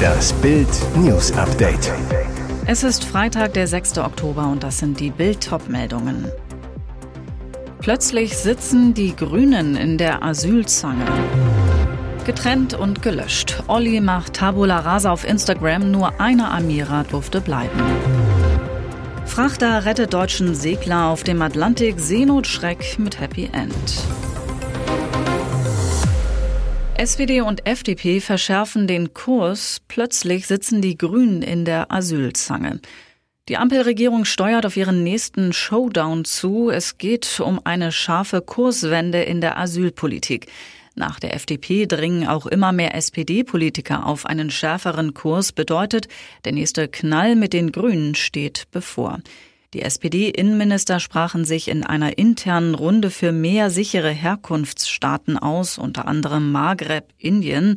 Das Bild News Update. Es ist Freitag, der 6. Oktober und das sind die Bild meldungen Plötzlich sitzen die Grünen in der Asylzange. Getrennt und gelöscht. Olli macht Tabula Rasa auf Instagram, nur eine Amira durfte bleiben. Frachter rettet deutschen Segler auf dem Atlantik, Seenotschreck mit Happy End. SPD und FDP verschärfen den Kurs. Plötzlich sitzen die Grünen in der Asylzange. Die Ampelregierung steuert auf ihren nächsten Showdown zu. Es geht um eine scharfe Kurswende in der Asylpolitik. Nach der FDP dringen auch immer mehr SPD-Politiker auf einen schärferen Kurs, bedeutet, der nächste Knall mit den Grünen steht bevor. Die SPD-Innenminister sprachen sich in einer internen Runde für mehr sichere Herkunftsstaaten aus, unter anderem Maghreb, Indien.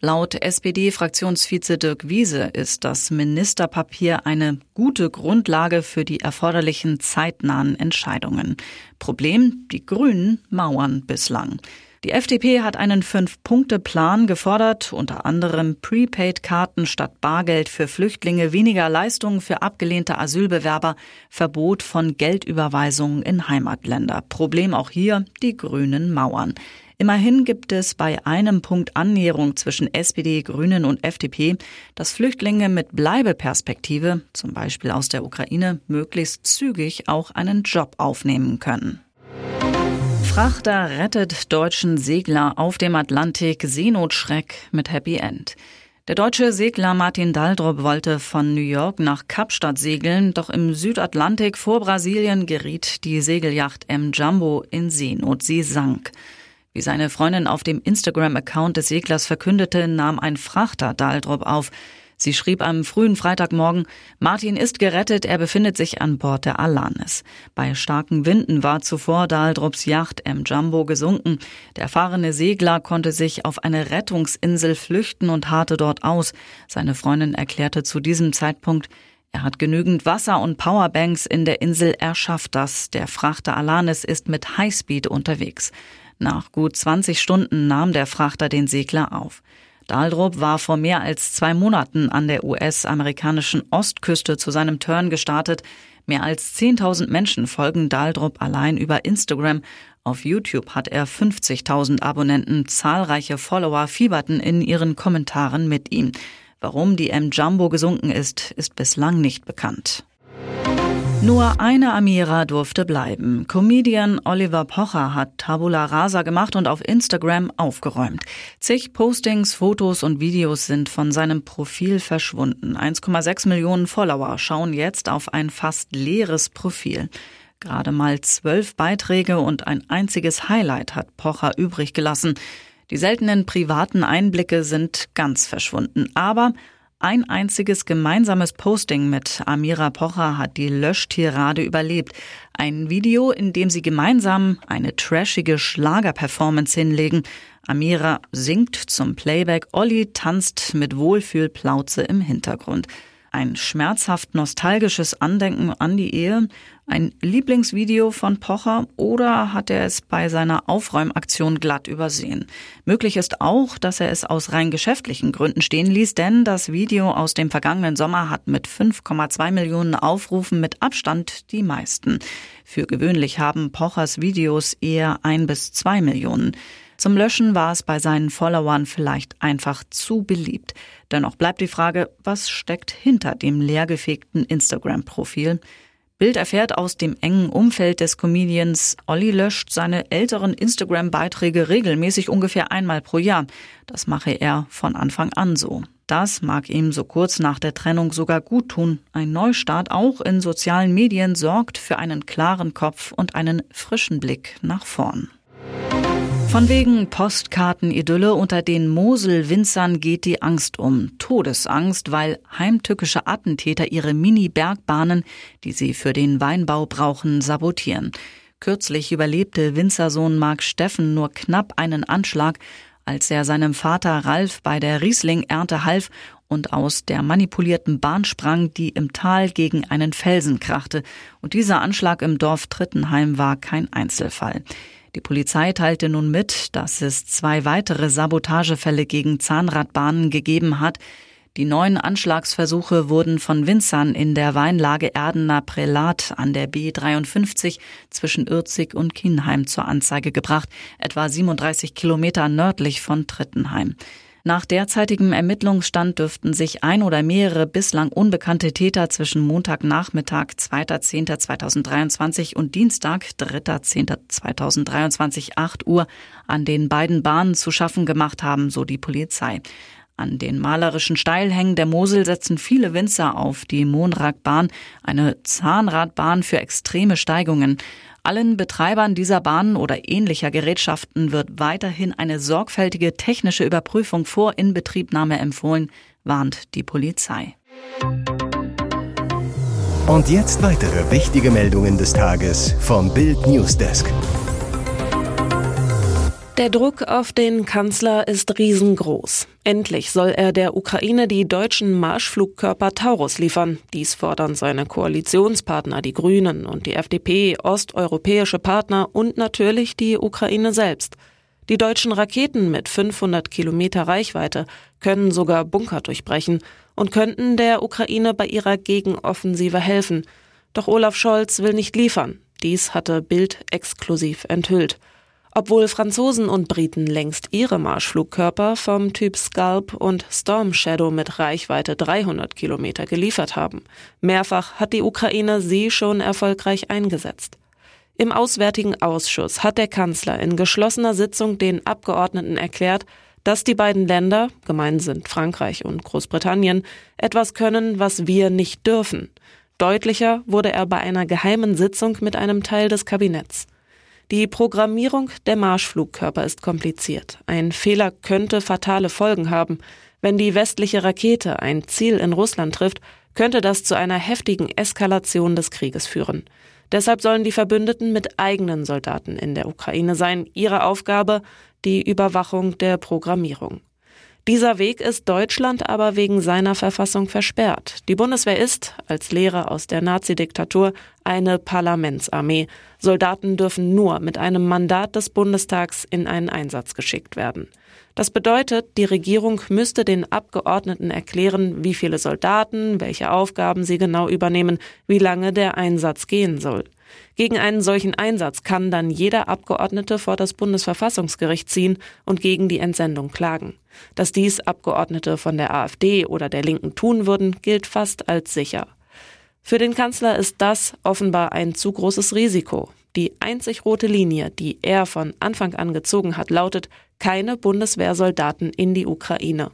Laut SPD-Fraktionsvize Dirk Wiese ist das Ministerpapier eine gute Grundlage für die erforderlichen zeitnahen Entscheidungen. Problem, die Grünen mauern bislang. Die FDP hat einen Fünf-Punkte-Plan gefordert, unter anderem Prepaid-Karten statt Bargeld für Flüchtlinge, weniger Leistungen für abgelehnte Asylbewerber, Verbot von Geldüberweisungen in Heimatländer. Problem auch hier, die grünen Mauern. Immerhin gibt es bei einem Punkt Annäherung zwischen SPD, Grünen und FDP, dass Flüchtlinge mit Bleibeperspektive, zum Beispiel aus der Ukraine, möglichst zügig auch einen Job aufnehmen können. Frachter rettet deutschen Segler auf dem Atlantik Seenotschreck mit Happy End. Der deutsche Segler Martin Daldrup wollte von New York nach Kapstadt segeln, doch im Südatlantik vor Brasilien geriet die Segelyacht M Jumbo in Seenot. Sie sank. Wie seine Freundin auf dem Instagram-Account des Seglers verkündete, nahm ein Frachter Daldrup auf. Sie schrieb am frühen Freitagmorgen, Martin ist gerettet, er befindet sich an Bord der Alanis. Bei starken Winden war zuvor Daldrups Yacht M. Jumbo gesunken. Der erfahrene Segler konnte sich auf eine Rettungsinsel flüchten und harrte dort aus. Seine Freundin erklärte zu diesem Zeitpunkt, er hat genügend Wasser und Powerbanks in der Insel, er schafft das. Der Frachter Alanis ist mit Highspeed unterwegs. Nach gut 20 Stunden nahm der Frachter den Segler auf. Daldrup war vor mehr als zwei Monaten an der US-amerikanischen Ostküste zu seinem Turn gestartet. Mehr als 10.000 Menschen folgen Daldrup allein über Instagram. Auf YouTube hat er 50.000 Abonnenten. Zahlreiche Follower fieberten in ihren Kommentaren mit ihm. Warum die M Jumbo gesunken ist, ist bislang nicht bekannt. Nur eine Amira durfte bleiben. Comedian Oliver Pocher hat Tabula Rasa gemacht und auf Instagram aufgeräumt. Zig Postings, Fotos und Videos sind von seinem Profil verschwunden. 1,6 Millionen Follower schauen jetzt auf ein fast leeres Profil. Gerade mal zwölf Beiträge und ein einziges Highlight hat Pocher übrig gelassen. Die seltenen privaten Einblicke sind ganz verschwunden. Aber ein einziges gemeinsames Posting mit Amira Pocher hat die Löschtirade überlebt. Ein Video, in dem sie gemeinsam eine trashige Schlagerperformance hinlegen. Amira singt zum Playback, Olli tanzt mit Wohlfühlplauze im Hintergrund. Ein schmerzhaft nostalgisches Andenken an die Ehe, ein Lieblingsvideo von Pocher oder hat er es bei seiner Aufräumaktion glatt übersehen? Möglich ist auch, dass er es aus rein geschäftlichen Gründen stehen ließ, denn das Video aus dem vergangenen Sommer hat mit 5,2 Millionen Aufrufen mit Abstand die meisten. Für gewöhnlich haben Pochers Videos eher ein bis zwei Millionen. Zum Löschen war es bei seinen Followern vielleicht einfach zu beliebt. Dennoch bleibt die Frage, was steckt hinter dem leergefegten Instagram-Profil? Bild erfährt aus dem engen Umfeld des Comedians, Olli löscht seine älteren Instagram-Beiträge regelmäßig ungefähr einmal pro Jahr. Das mache er von Anfang an so. Das mag ihm so kurz nach der Trennung sogar gut tun. Ein Neustart auch in sozialen Medien sorgt für einen klaren Kopf und einen frischen Blick nach vorn. Von wegen Postkartenidylle unter den Mosel-Winzern geht die Angst um. Todesangst, weil heimtückische Attentäter ihre Mini-Bergbahnen, die sie für den Weinbau brauchen, sabotieren. Kürzlich überlebte Winzersohn Mark Steffen nur knapp einen Anschlag, als er seinem Vater Ralf bei der Riesling-Ernte half und aus der manipulierten Bahn sprang, die im Tal gegen einen Felsen krachte. Und dieser Anschlag im Dorf Trittenheim war kein Einzelfall. Die Polizei teilte nun mit, dass es zwei weitere Sabotagefälle gegen Zahnradbahnen gegeben hat. Die neuen Anschlagsversuche wurden von Winzern in der Weinlage Erdener Prälat an der B53 zwischen Ürzig und Kienheim zur Anzeige gebracht, etwa 37 Kilometer nördlich von Trittenheim. Nach derzeitigem Ermittlungsstand dürften sich ein oder mehrere bislang unbekannte Täter zwischen Montagnachmittag 2.10.2023 und Dienstag 3.10.2023 8 Uhr an den beiden Bahnen zu schaffen gemacht haben, so die Polizei. An den malerischen Steilhängen der Mosel setzen viele Winzer auf die Monragbahn, eine Zahnradbahn für extreme Steigungen. Allen Betreibern dieser Bahnen oder ähnlicher Gerätschaften wird weiterhin eine sorgfältige technische Überprüfung vor Inbetriebnahme empfohlen, warnt die Polizei. Und jetzt weitere wichtige Meldungen des Tages vom Bild Newsdesk. Der Druck auf den Kanzler ist riesengroß. Endlich soll er der Ukraine die deutschen Marschflugkörper Taurus liefern. Dies fordern seine Koalitionspartner, die Grünen und die FDP, osteuropäische Partner und natürlich die Ukraine selbst. Die deutschen Raketen mit 500 Kilometer Reichweite können sogar Bunker durchbrechen und könnten der Ukraine bei ihrer Gegenoffensive helfen. Doch Olaf Scholz will nicht liefern. Dies hatte Bild exklusiv enthüllt. Obwohl Franzosen und Briten längst ihre Marschflugkörper vom Typ Scalp und Storm Shadow mit Reichweite 300 Kilometer geliefert haben. Mehrfach hat die Ukraine sie schon erfolgreich eingesetzt. Im Auswärtigen Ausschuss hat der Kanzler in geschlossener Sitzung den Abgeordneten erklärt, dass die beiden Länder, gemein sind Frankreich und Großbritannien, etwas können, was wir nicht dürfen. Deutlicher wurde er bei einer geheimen Sitzung mit einem Teil des Kabinetts. Die Programmierung der Marschflugkörper ist kompliziert. Ein Fehler könnte fatale Folgen haben. Wenn die westliche Rakete ein Ziel in Russland trifft, könnte das zu einer heftigen Eskalation des Krieges führen. Deshalb sollen die Verbündeten mit eigenen Soldaten in der Ukraine sein. Ihre Aufgabe die Überwachung der Programmierung. Dieser Weg ist Deutschland aber wegen seiner Verfassung versperrt. Die Bundeswehr ist, als Lehre aus der Nazidiktatur, eine Parlamentsarmee. Soldaten dürfen nur mit einem Mandat des Bundestags in einen Einsatz geschickt werden. Das bedeutet, die Regierung müsste den Abgeordneten erklären, wie viele Soldaten, welche Aufgaben sie genau übernehmen, wie lange der Einsatz gehen soll. Gegen einen solchen Einsatz kann dann jeder Abgeordnete vor das Bundesverfassungsgericht ziehen und gegen die Entsendung klagen. Dass dies Abgeordnete von der AfD oder der Linken tun würden, gilt fast als sicher. Für den Kanzler ist das offenbar ein zu großes Risiko. Die einzig rote Linie, die er von Anfang an gezogen hat, lautet keine Bundeswehrsoldaten in die Ukraine.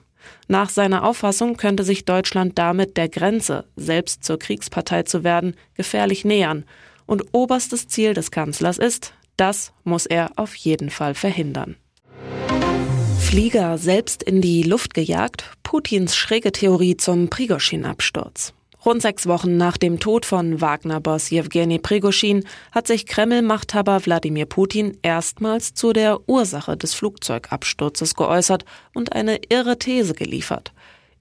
Nach seiner Auffassung könnte sich Deutschland damit der Grenze, selbst zur Kriegspartei zu werden, gefährlich nähern und oberstes Ziel des Kanzlers ist, das muss er auf jeden Fall verhindern. Flieger selbst in die Luft gejagt, Putins schräge Theorie zum Prigoschin-Absturz. Rund sechs Wochen nach dem Tod von Wagner-Boss Jewgeni Prigoschin hat sich Kreml-Machthaber Wladimir Putin erstmals zu der Ursache des Flugzeugabsturzes geäußert und eine irre These geliefert.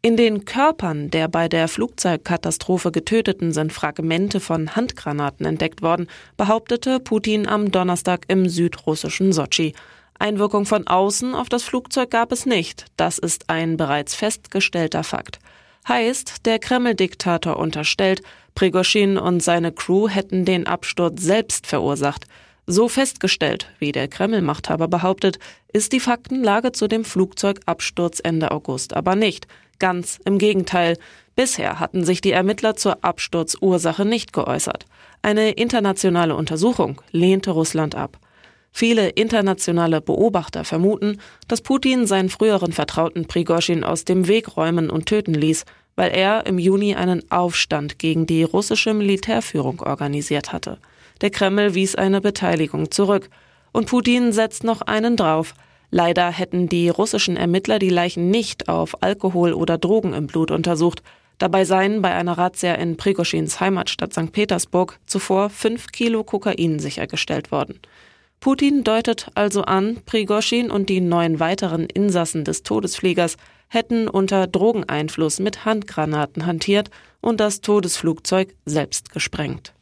In den Körpern der bei der Flugzeugkatastrophe getöteten sind Fragmente von Handgranaten entdeckt worden, behauptete Putin am Donnerstag im südrussischen Sotschi. Einwirkung von außen auf das Flugzeug gab es nicht. Das ist ein bereits festgestellter Fakt. Heißt, der Kreml-Diktator unterstellt, Prigoschin und seine Crew hätten den Absturz selbst verursacht. So festgestellt, wie der Kreml-Machthaber behauptet, ist die Faktenlage zu dem Flugzeugabsturz Ende August aber nicht. Ganz im Gegenteil. Bisher hatten sich die Ermittler zur Absturzursache nicht geäußert. Eine internationale Untersuchung lehnte Russland ab. Viele internationale Beobachter vermuten, dass Putin seinen früheren Vertrauten Prigoschin aus dem Weg räumen und töten ließ, weil er im Juni einen Aufstand gegen die russische Militärführung organisiert hatte. Der Kreml wies eine Beteiligung zurück. Und Putin setzt noch einen drauf. Leider hätten die russischen Ermittler die Leichen nicht auf Alkohol oder Drogen im Blut untersucht. Dabei seien bei einer Razzia in Prigoschins Heimatstadt St. Petersburg zuvor fünf Kilo Kokain sichergestellt worden. Putin deutet also an, Prigoschin und die neun weiteren Insassen des Todesfliegers hätten unter Drogeneinfluss mit Handgranaten hantiert und das Todesflugzeug selbst gesprengt.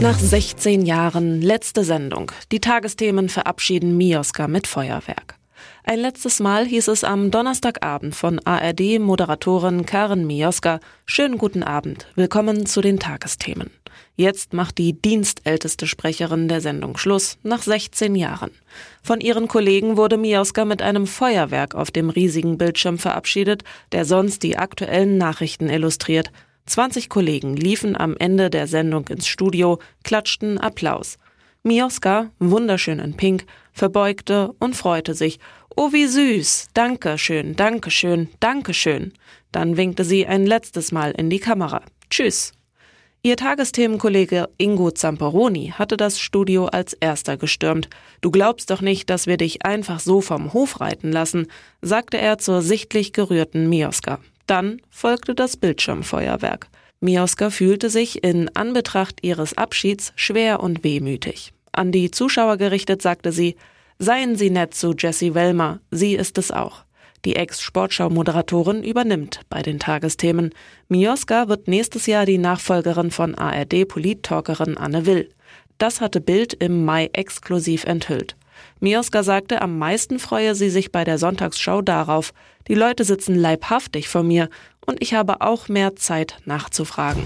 Nach 16 Jahren letzte Sendung. Die Tagesthemen verabschieden Mioska mit Feuerwerk. Ein letztes Mal hieß es am Donnerstagabend von ARD-Moderatorin Karen Mioska, schönen guten Abend, willkommen zu den Tagesthemen. Jetzt macht die dienstälteste Sprecherin der Sendung Schluss, nach 16 Jahren. Von ihren Kollegen wurde Mioska mit einem Feuerwerk auf dem riesigen Bildschirm verabschiedet, der sonst die aktuellen Nachrichten illustriert. 20 Kollegen liefen am Ende der Sendung ins Studio, klatschten Applaus. Mioska, wunderschön in Pink, verbeugte und freute sich. Oh, wie süß! Danke schön, danke schön, danke schön. Dann winkte sie ein letztes Mal in die Kamera. Tschüss. Ihr Tagesthemenkollege Ingo Zamperoni hatte das Studio als erster gestürmt. Du glaubst doch nicht, dass wir dich einfach so vom Hof reiten lassen, sagte er zur sichtlich gerührten Mioska. Dann folgte das Bildschirmfeuerwerk. Mioska fühlte sich in Anbetracht ihres Abschieds schwer und wehmütig. An die Zuschauer gerichtet sagte sie, Seien Sie nett zu Jessie Wellmer, sie ist es auch. Die Ex-Sportschau-Moderatorin übernimmt bei den Tagesthemen. Mioska wird nächstes Jahr die Nachfolgerin von ARD-Polit-Talkerin Anne Will. Das hatte Bild im Mai exklusiv enthüllt. Mioska sagte, am meisten freue sie sich bei der Sonntagsschau darauf. Die Leute sitzen leibhaftig vor mir und ich habe auch mehr Zeit nachzufragen.